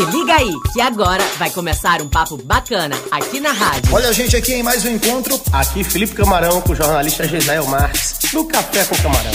Se liga aí, que agora vai começar um papo bacana aqui na rádio. Olha a gente aqui em mais um encontro. Aqui Felipe Camarão com o jornalista Gisele Marques no Café com Camarão.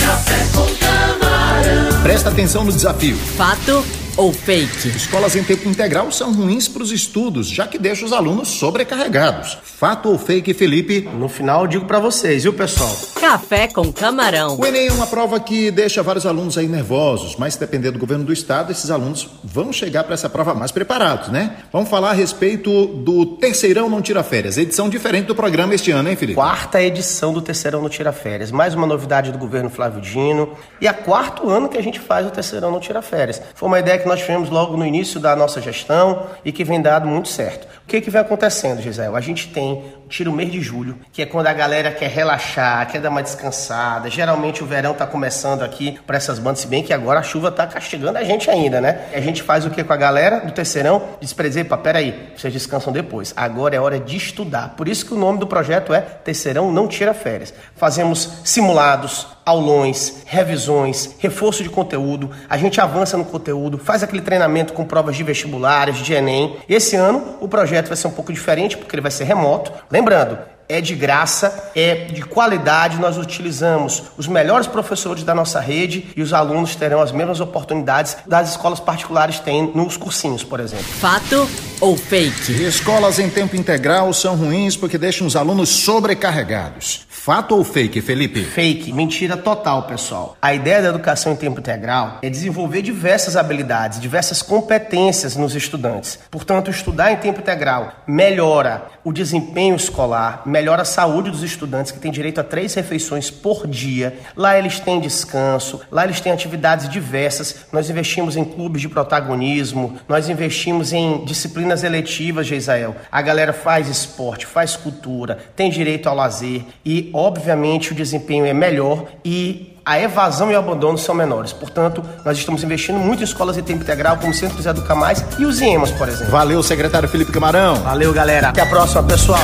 Café com Camarão. Presta atenção no desafio. Fato ou fake? Escolas em tempo integral são ruins para os estudos, já que deixam os alunos sobrecarregados. Fato ou fake, Felipe? No final eu digo para vocês, viu, pessoal? Café com camarão. O Enem é uma prova que deixa vários alunos aí nervosos, mas dependendo do governo do estado, esses alunos vão chegar para essa prova mais preparados, né? Vamos falar a respeito do Terceirão Não Tira Férias, edição diferente do programa este ano, hein, Felipe? Quarta edição do Terceirão Não Tira Férias, mais uma novidade do governo Flávio Dino e é quarto ano que a gente faz o Terceirão Não Tira Férias. Foi uma ideia que nós tivemos logo no início da nossa gestão e que vem dado muito certo. O que, que vem acontecendo, Gisele? A gente tem tira o mês de julho, que é quando a galera quer relaxar, quer dar uma descansada. Geralmente o verão tá começando aqui para essas bandas, se bem que agora a chuva tá castigando a gente ainda, né? E a gente faz o que com a galera do terceirão? Pra dizer, peraí, vocês descansam depois. Agora é hora de estudar. Por isso que o nome do projeto é Terceirão Não Tira Férias. Fazemos simulados, aulões, revisões, reforço de conteúdo, a gente avança no conteúdo, faz aquele treinamento com provas de vestibulares, de Enem. Esse ano o projeto vai ser um pouco diferente porque ele vai ser remoto. Lembrando, é de graça, é de qualidade. Nós utilizamos os melhores professores da nossa rede e os alunos terão as mesmas oportunidades das escolas particulares têm nos cursinhos, por exemplo. Fato ou fake? Escolas em tempo integral são ruins porque deixam os alunos sobrecarregados. Fato ou fake, Felipe? Fake, mentira total, pessoal. A ideia da educação em tempo integral é desenvolver diversas habilidades, diversas competências nos estudantes. Portanto, estudar em tempo integral melhora o desempenho escolar, melhora a saúde dos estudantes que têm direito a três refeições por dia. Lá eles têm descanso, lá eles têm atividades diversas. Nós investimos em clubes de protagonismo, nós investimos em disciplinas eletivas, Geisael. A galera faz esporte, faz cultura, tem direito ao lazer e obviamente o desempenho é melhor e a evasão e o abandono são menores. Portanto, nós estamos investindo muito em escolas em tempo integral, como Centro José do Camais e os IEMAS, por exemplo. Valeu, secretário Felipe Camarão. Valeu, galera. Até a próxima, pessoal.